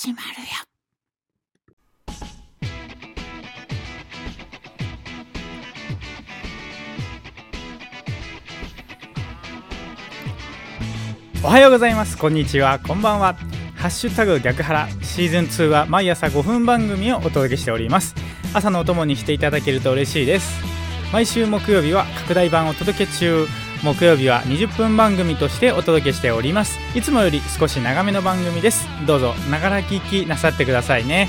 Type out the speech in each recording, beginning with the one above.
始まるよ。おはようございます。こんにちは。こんばんは。ハッシュタグ逆腹。シーズン2は毎朝5分番組をお届けしております。朝のお供にしていただけると嬉しいです。毎週木曜日は拡大版をお届け中。木曜日は20分番組としてお届けしております。いつもより少し長めの番組です。どうぞながら聞きなさってくださいね。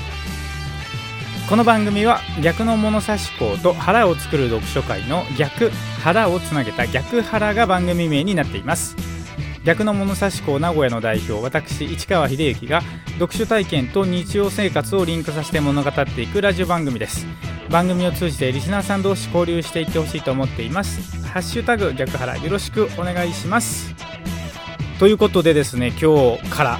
この番組は逆の物差し校と腹を作る読書会の逆腹をつなげた逆腹が番組名になっています。逆の物差し校名古屋の代表私市川秀幸が読書体験と日常生活をリンクさせて物語っていくラジオ番組です。番組を通じてリスナーさん同士交流していってほしいと思っています。ハッシュタグ逆腹よろしくお願いします。ということでですね今日から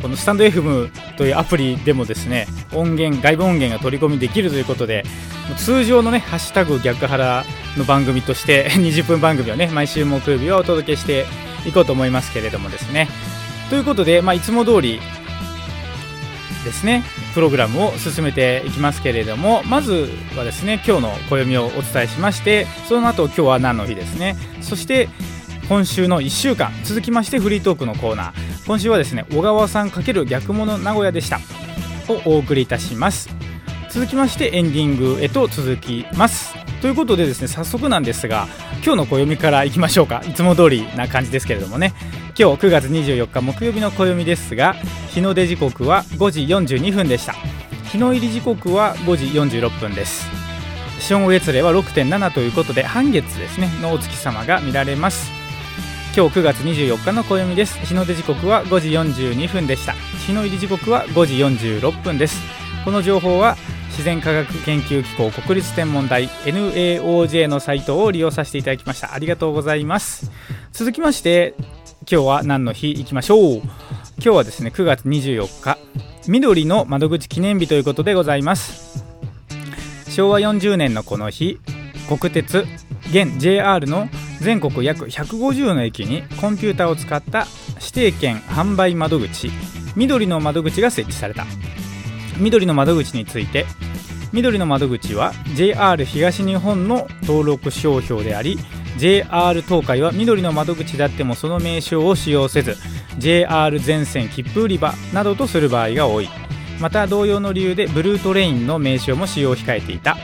このスタンド FM というアプリでもですね音源外部音源が取り込みできるということで通常のねハッシュタグ逆腹の番組として20分番組をね毎週木曜日はお届けしていこうと思いますけれどもですね。ということで、まあ、いつも通りですねプログラムを進めていきますけれどもまずはですね今日の暦をお伝えしましてその後今日は何の日ですね。そして今週の1週間続きましてフリートークのコーナー。今週はですね小川さん×逆物名古屋でした。をお送りいたします。続きましてエンディングへと続きます。ということでですね早速なんですが今日の暦からいきましょうか。いつも通りな感じですけれどもね。今日9月24日木曜日の暦ですが日の出時刻は5時42分でした。日の入り時刻は5時46分です。正月齢は6.7ということで半月ですねのお月様が見られます。今日9月24日の暦です。日の出時刻は5時42分でした。日の入り時刻は5時46分です。この情報は自然科学研究機構国立天文台 NAOJ のサイトを利用させていただきました。ありがとうございます。続きまして今日は何の日いきましょう。今日はですね9月24日緑の窓口記念日ということでございます。昭和40年のこの日国鉄現 JR の全国約150の駅にコンピューターを使った指定券販売窓口緑の窓口が設置された。緑の窓口について緑の窓口は JR 東日本の登録商標であり JR 東海は緑の窓口であってもその名称を使用せず JR 全線切符売り場などとする場合が多い。また同様の理由でブルートレインの名称も使用を控えていた。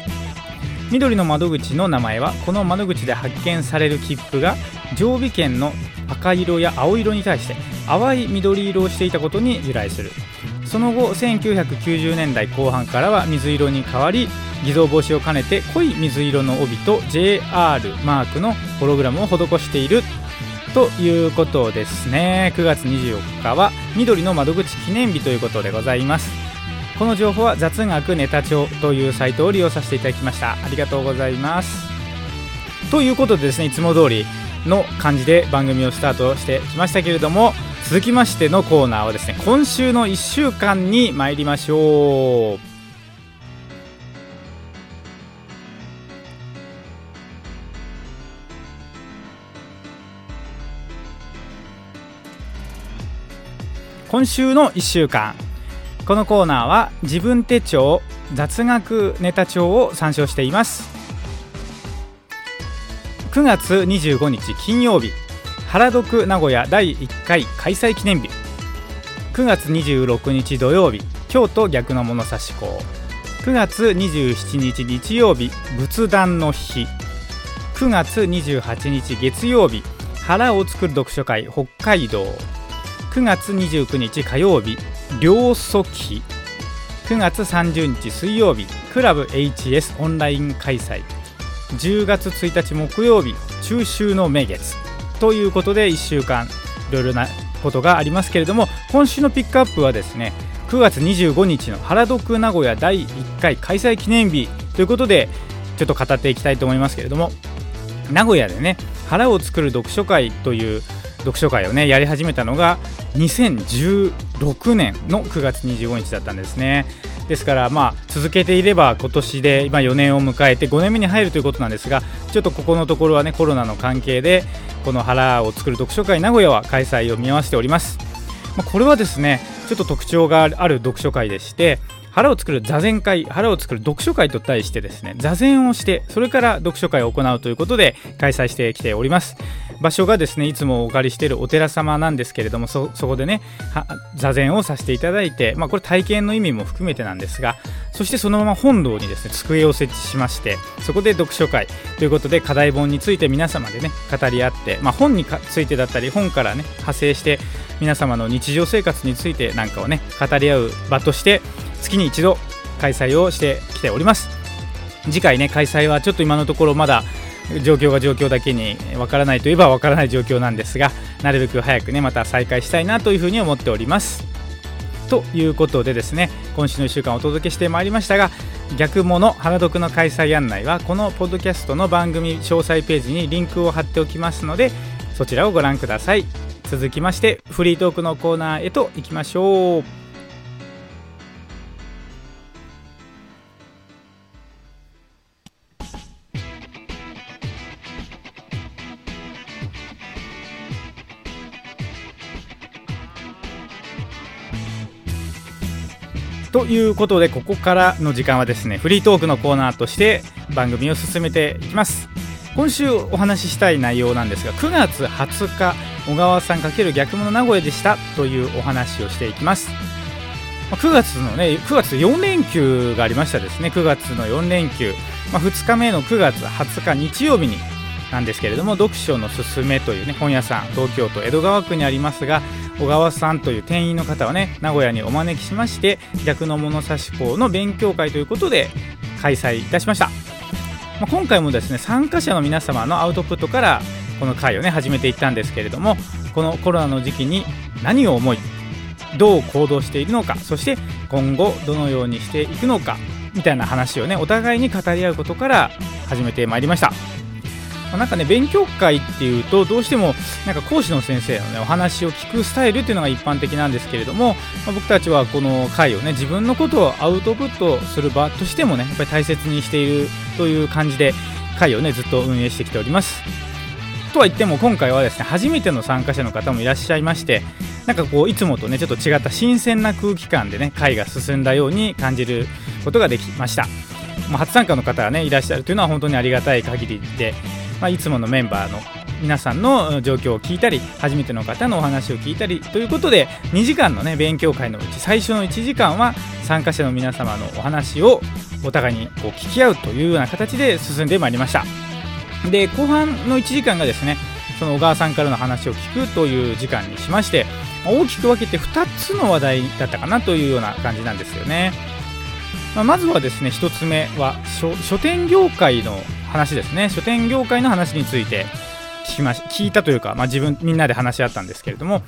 緑の窓口の名前はこの窓口で発見される切符が常備券の赤色や青色に対して淡い緑色をしていたことに由来する。その後1990年代後半からは水色に変わり偽造防止を兼ねて濃い水色の帯と JR マークのホログラムを施しているということですね。9月24日は緑の窓口記念日ということでございます。この情報は雑学ネタ帳というサイトを利用させていただきました。ありがとうございます。ということでですねいつも通りの感じで番組をスタートしてきましたけれども続きましてのコーナーはですね今週の1週間に参りましょう。今週の1週間。このコーナーは自分手帳雑学ネタ帳を参照しています。9月25日金曜日。原読名古屋第1回開催記念日。9月26日土曜日。京都逆の物差し校9月27日日曜日。仏壇の日。9月28日月曜日。腹を作る読書会北海道。9月29日火曜日両祖記9月30日水曜日クラブ HS オンライン開催。10月1日木曜日中秋の名月。ということで1週間いろいろなことがありますけれども今週のピックアップはですね9月25日の原読名古屋第1回開催記念日。ということでちょっと語っていきたいと思いますけれども名古屋でね腹を作る読書会という読書会をねやり始めたのが2016年の9月25日だったんですねですからまあ続けていれば今年で今4年を迎えて5年目に入るということなんですがちょっとここのところはねコロナの関係でこの腹を作る読書会名古屋は開催を見合わせております。まこれはですねちょっと特徴がある読書会でして腹を作る座禅会腹を作る読書会と題してですね座禅をしてそれから読書会を行うということで開催してきております。場所がですねいつもお借りしているお寺様なんですけれどもそこでね座禅をさせていただいて、まあ、これ体験の意味も含めてなんですがそしてそのまま本堂にですね机を設置しましてそこで読書会。ということで課題本について皆様でね語り合って、まあ、本についてだったり本からね派生して皆様の日常生活についてなんかをね語り合う場として月に一度開催をしてきております。次回ね開催はちょっと今のところまだ状況が状況だけにわからないといえばわからない状況なんですがなるべく早くねまた再開したいなというふうに思っております。ということでですね今週の1週間お届けしてまいりましたが逆もの原読の開催案内はこのポッドキャストの番組詳細ページにリンクを貼っておきますのでそちらをご覧ください。続きましてフリートークのコーナーへと行きましょう。ということでここからの時間はですねフリートークのコーナーとして番組を進めていきます。今週お話ししたい内容なんですが9月20日小川さん×逆物名古屋でしたというお話をしていきます。9月のね9月4連休がありましたですね。9月の4連休、まあ、2日目の9月20日日曜日になんですけれども読書のすすめというね本屋さん東京都江戸川区にありますが小川さんという店員の方をね名古屋にお招きしまして逆の物差し校の勉強会ということで開催いたしました、まあ、今回もですね参加者の皆様のアウトプットからこの会をね始めていったんですけれどもこのコロナの時期に何を思いどう行動しているのかそして今後どのようにしていくのかみたいな話をねお互いに語り合うことから始めてまいりました。なんかね勉強会っていうとどうしてもなんか講師の先生のねお話を聞くスタイルっていうのが一般的なんですけれども、まあ、僕たちはこの会をね自分のことをアウトプットする場としてもねやっぱり大切にしているという感じで会をねずっと運営してきております。とは言っても今回はですね初めての参加者の方もいらっしゃいましてなんかこういつもとねちょっと違った新鮮な空気感でね会が進んだように感じることができました。ま、初参加の方がねいらっしゃるというのは本当にありがたい限りでまあ、いつものメンバーの皆さんの状況を聞いたり初めての方のお話を聞いたりということで2時間の、ね、勉強会のうち最初の1時間は参加者の皆様のお話をお互いにこう聞き合うというような形で進んでまいりました。で後半の1時間がですねその小川さんからの話を聞くという時間にしまして大きく分けて2つの話題だったかなというような感じなんですよね、まあ、まずはですね1つ目は書店業界の話ですね。書店業界の話について聞きまし聞いたというか、まあ、自分みんなで話し合ったんですけれども、ま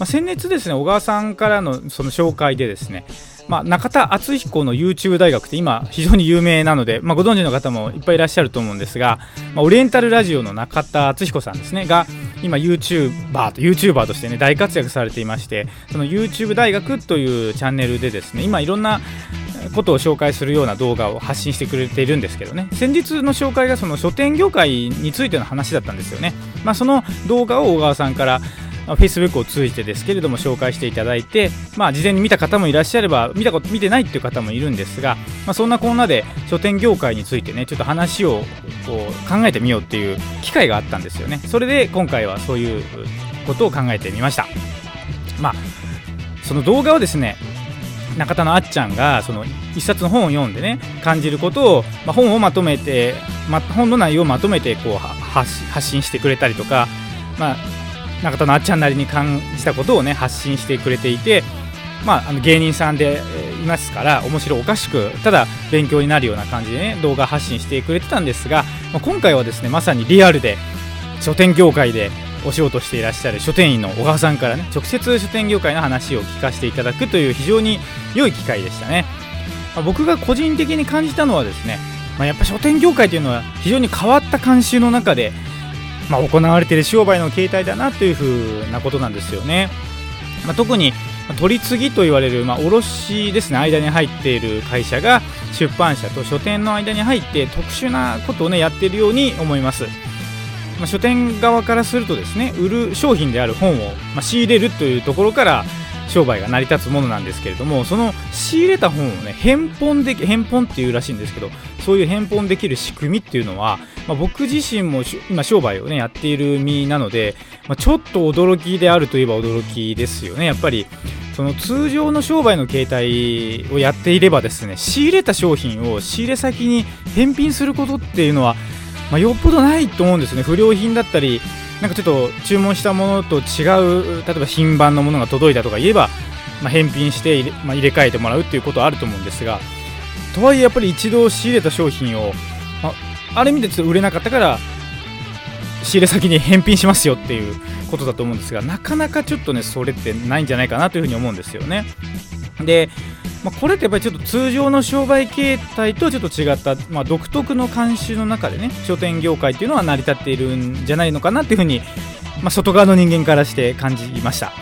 あ、先日ですね小川さんからのその紹介でですねまあ、中田敦彦の YouTube 大学って今非常に有名なので、まあ、ご存知の方もいっぱいいらっしゃると思うんですが、まあ、オリエンタルラジオの中田敦彦さんですねが今 YouTuber と YouTuber としてね大活躍されていましてその YouTube 大学というチャンネルでですね今いろんなことを紹介するような動画を発信してくれているんですけどね。先日の紹介がその書店業界についての話だったんですよね、まあ、その動画を小川さんから、Facebook を通じてですけれども紹介していただいて、まあ、事前に見た方もいらっしゃれば見たこと見てないっていう方もいるんですが、まあ、そんなこんなで書店業界についてねちょっと話をこう考えてみようっていう機会があったんですよね。それで今回はそういうことを考えてみました。まあその動画をですね中田のあっちゃんがその一冊の本を読んでね感じることを、まあ、本をまとめて、ま、本の内容をまとめてこう発信してくれたりとか、まあ、中田のあっちゃんなりに感じたことをね発信してくれていて、まあ、あの芸人さんでいますから面白おかしくただ勉強になるような感じでね動画発信してくれてたんですが、まあ、今回はですねまさにリアルで書店業界でお仕事していらっしゃる書店員の小川さんからね直接書店業界の話を聞かせていただくという非常に良い機会でしたね、まあ、僕が個人的に感じたのはですね、まあ、やっぱ書店業界というのは非常に変わった慣習の中で、まあ、行われている商売の形態だなというふうなことなんですよね、ま特に取り次ぎと言われる、まあ、卸ですね。間に入っている会社が出版社と書店の間に入って特殊なことをねやっているように思います。まあ、書店側からするとですね売る商品である本を、まあ、仕入れるというところから商売が成り立つものなんですけれどもその仕入れた本をね返本で返本っていうらしいんですけどそういう返本できる仕組みっていうのは、まあ、僕自身も今商売をねやっている身なので、まあ、ちょっと驚きであるといえば驚きですよね。やっぱりその通常の商売の形態をやっていればですね仕入れた商品を仕入れ先に返品することっていうのは、まあ、よっぽどないと思うんですね。不良品だったりなんかちょっと注文したものと違う例えば品番のものが届いたとか言えば、まあ、返品して入れ,、まあ、入れ替えてもらうっていうことはあると思うんですがとはいえやっぱり一度仕入れた商品を、まあ、ある意味でちょっと売れなかったから仕入れ先に返品しますよっていうことだと思うんですがなかなかちょっとねそれってないんじゃないかなというふうに思うんですよね。でまあ、これってやっぱりちょっと通常の商売形態とちょっと違った、まあ、独特の慣習の中でね書店業界っていうのは成り立っているんじゃないのかなっていうふうに、まあ、外側の人間からして感じました。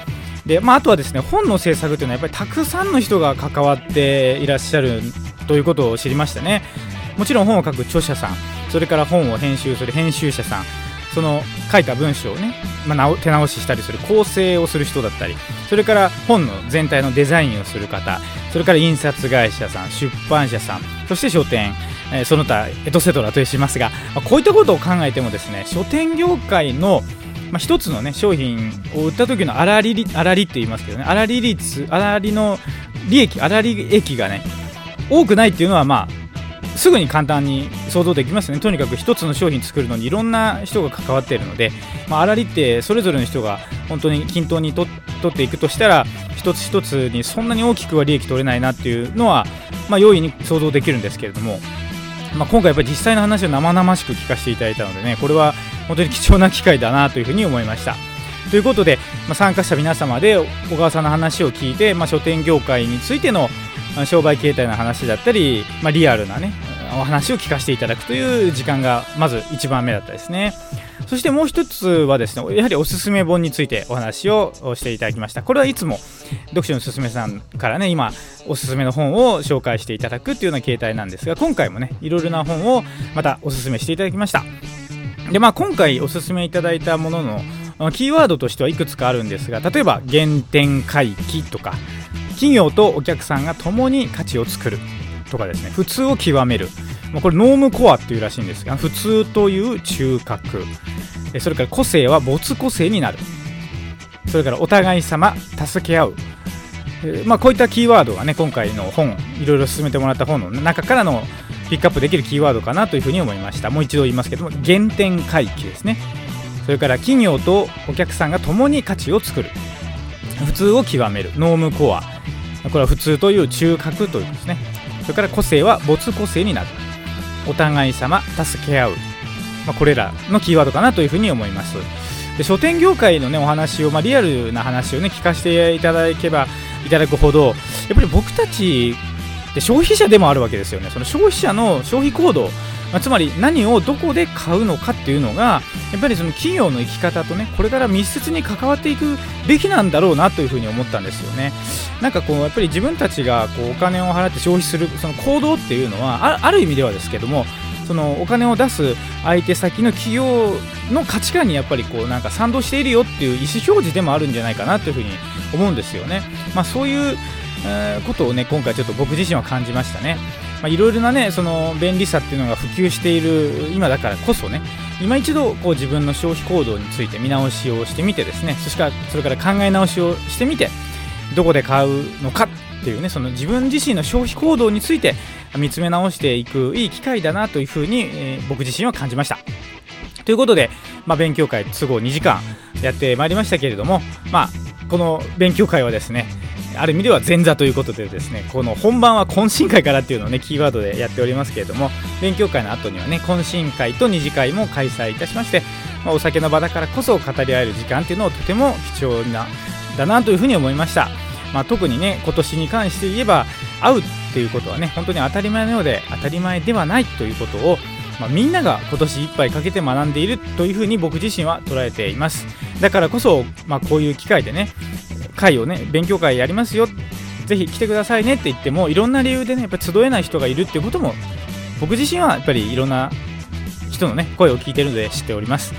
で、まあ、あとはですね本の制作っていうのはやっぱりたくさんの人が関わっていらっしゃるということを知りましたね。もちろん本を書く著者さんそれから本を編集する編集者さんその書いた文章をね、まあ、手直ししたりする構成をする人だったりそれから本の全体のデザインをする方それから印刷会社さん出版社さんそして書店、え、その他エトセトラとしますが、まあ、こういったことを考えてもですね書店業界のまあ、一つの、ね、商品を売った時の粗利粗利って言いますけどね粗利率粗利の利益粗利益がね多くないっていうのはまあすぐに簡単に想像できますねとにかく1つの商品作るのにいろんな人が関わっているので、まあ、粗利ってそれぞれの人が本当に均等に取っていくとしたら一つ一つにそんなに大きくは利益取れないなっていうのは、まあ、容易に想像できるんですけれども、まあ、今回やっぱり実際の話を生々しく聞かせていただいたのでねこれは本当に貴重な機会だなというふうに思いました。ということで、まあ、参加者皆様で小川さんの話を聞いて、まあ、書店業界についての商売形態の話だったり、まあ、リアルなねお話を聞かせていただくという時間がまず1番目だったですね。そしてもう一つはですねやはりおすすめ本についてお話をしていただきました。これはいつも読書のすすめさんからね今おすすめの本を紹介していただくっていうような形態なんですが今回もねいろいろな本をまたおすすめしていただきました。でまあ今回おすすめいただいたもののキーワードとしてはいくつかあるんですが例えば原点回帰とか企業とお客さんが共に価値を作るとかですね普通を極める。これノームコアっていうらしいんですが普通という中核。それから個性は没個性になる。それからお互い様助け合う。まあ、こういったキーワードがね今回の本いろいろ進めてもらった本の中からのピックアップできるキーワードかなというふうに思いました。もう一度言いますけども原点回帰ですね。それから企業とお客さんが共に価値を作る。普通を極める。ノームコア。これは普通という中核というですね。それから個性は没個性になる。お互い様助け合う、まあ、これらのキーワードかなというふうに思います。で書店業界のねお話を、まあ、リアルな話をね聞かせていただけばいただくほどやっぱり僕たちって消費者でもあるわけですよね。その消費者の消費行動まあ、つまり何をどこで買うのかっていうのがやっぱりその企業の生き方とねこれから密接に関わっていくべきなんだろうなというふうに思ったんですよねなんかこうやっぱり自分たちがこうお金を払って消費するその行動っていうのはある意味ではですけどもそのお金を出す相手先の企業の価値観にやっぱりこうなんか賛同しているよっていう意思表示でもあるんじゃないかなというふうに思うんですよね。まあ、そういう、え、ことをね今回ちょっと僕自身は感じましたね。いろいろなねその便利さっていうのが普及している今だからこそね今一度こう自分の消費行動について見直しをしてみてですねそしかそれから考え直しをしてみてどこで買うのかっていうねその自分自身の消費行動について見つめ直していくいい機会だなというふうに、えー、僕自身は感じました。ということで、まあ、勉強会都合2時間やってまいりましたけれども、まあ、この勉強会はですねある意味では前座ということでですねこの本番は懇親会からっていうのをねキーワードでやっておりますけれども勉強会の後にはね懇親会と二次会も開催いたしまして、まあ、お酒の場だからこそ語り合える時間っていうのをとても貴重なだなというふうに思いました、まあ、特にね今年に関して言えば会うっていうことはね本当に当たり前のようで当たり前ではないということをまあ、みんなが今年いっぱいかけて学んでいるというふうに僕自身は捉えています。だからこそ、まあ、こういう機会でね会をね勉強会やりますよ。ぜひ来てくださいね。って言ってもいろんな理由でねやっぱ集えない人がいるっていうことも僕自身はやっぱりいろんな人のね声を聞いてるので知っております。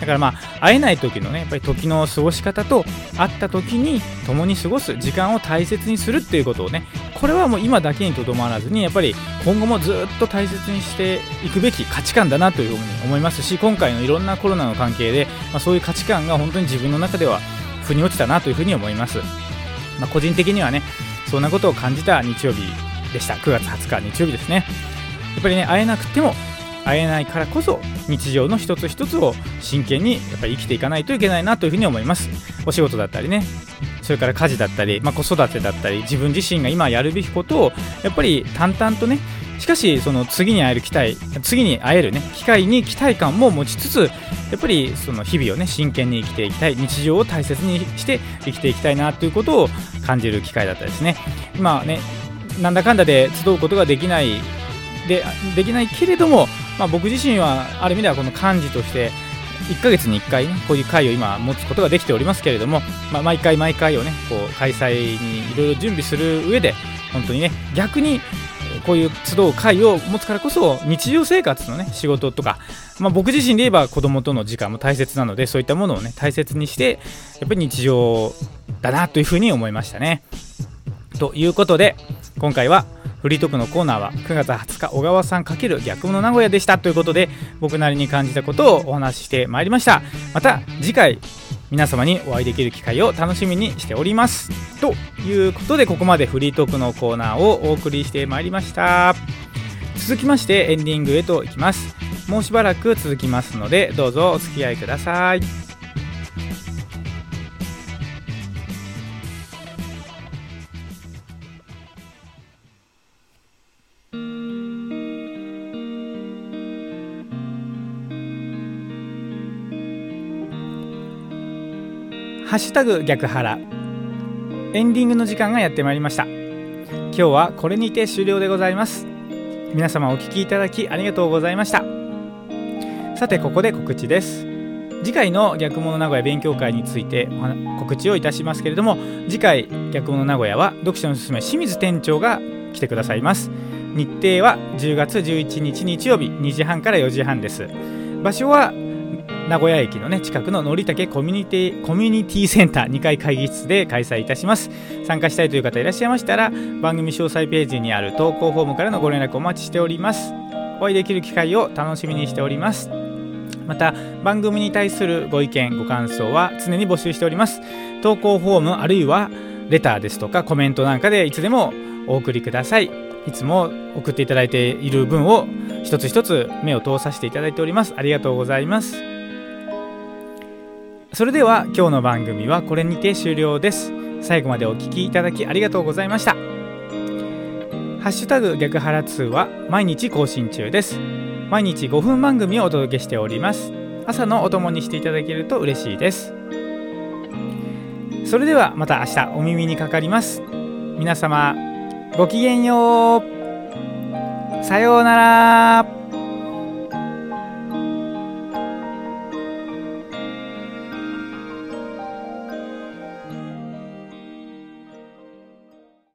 だからまあ会えない時のねやっぱり時の過ごし方と会った時に共に過ごす時間を大切にするっていうことをねこれはもう今だけにとどまらずにやっぱり今後もずっと大切にしていくべき価値観だなというふうに思いますし今回のいろんなコロナの関係で、まあ、そういう価値観が本当に自分の中では腑に落ちたなというふうに思います、まあ、個人的にはねそんなことを感じた日曜日でした。9月20日日曜日ですね。やっぱりね会えなくても会えないからこそ日常の一つ一つを真剣にやっぱり生きていかないといけないなというふうに思います。お仕事だったりねそれから家事だったり、まあ、子育てだったり自分自身が今やるべきことをやっぱり淡々とねしかしその次に会える機会次に会えるね機会に期待感も持ちつつやっぱりその日々をね真剣に生きていきたい日常を大切にして生きていきたいなということを感じる機会だったですね。今ねなんだかんだで集うことができないでできないけれども、まあ、僕自身はある意味ではこの幹事として1ヶ月に1回ねこういう会を今持つことができておりますけれども、まあ、毎回毎回をねこう開催にいろいろ準備する上で本当にね逆にこういう集う会を持つからこそ日常生活のね仕事とか、まあ、僕自身で言えば子供との時間も大切なのでそういったものをね大切にしてやっぱり日常だなというふうに思いましたね。ということで今回はフリートークのコーナーは9月20日小川さん×逆物名古屋でしたということで僕なりに感じたことをお話ししてまいりましたまた次回皆様にお会いできる機会を楽しみにしております。ということでここまでフリートークのコーナーをお送りしてまいりました。続きましてエンディングへと行きます。もうしばらく続きますのでどうぞお付き合いください。ハッシュタグ逆腹エンディングの時間がやってまいりました。今日はこれにて終了でございます。皆様お聴きいただきありがとうございました。さてここで告知です。次回の逆物名古屋勉強会について告知をいたしますけれども次回逆物名古屋は読書のすすめ清水店長が来てくださいます。日程は10月11日日曜日2時半から4時半です。場所は名古屋駅の、ね、近くののりたけコミュニティコミュニティセンター2階会議室で開催いたします。参加したいという方いらっしゃいましたら番組詳細ページにある投稿フォームからのご連絡お待ちしております。お会いできる機会を楽しみにしております。また番組に対するご意見ご感想は常に募集しております。投稿フォームあるいはレターですとかコメントなんかでいつでもお送りください。いつも送っていただいている分を一つ一つ目を通させていただいております。ありがとうございます。それでは今日の番組はこれにて終了です。最後までお聴きいただきありがとうございました。ハッシュタグ逆腹2は毎日更新中です。毎日5分番組をお届けしております。朝のお供にしていただけると嬉しいです。それではまた明日お耳にかかります。皆様ごきげんよう。さようなら。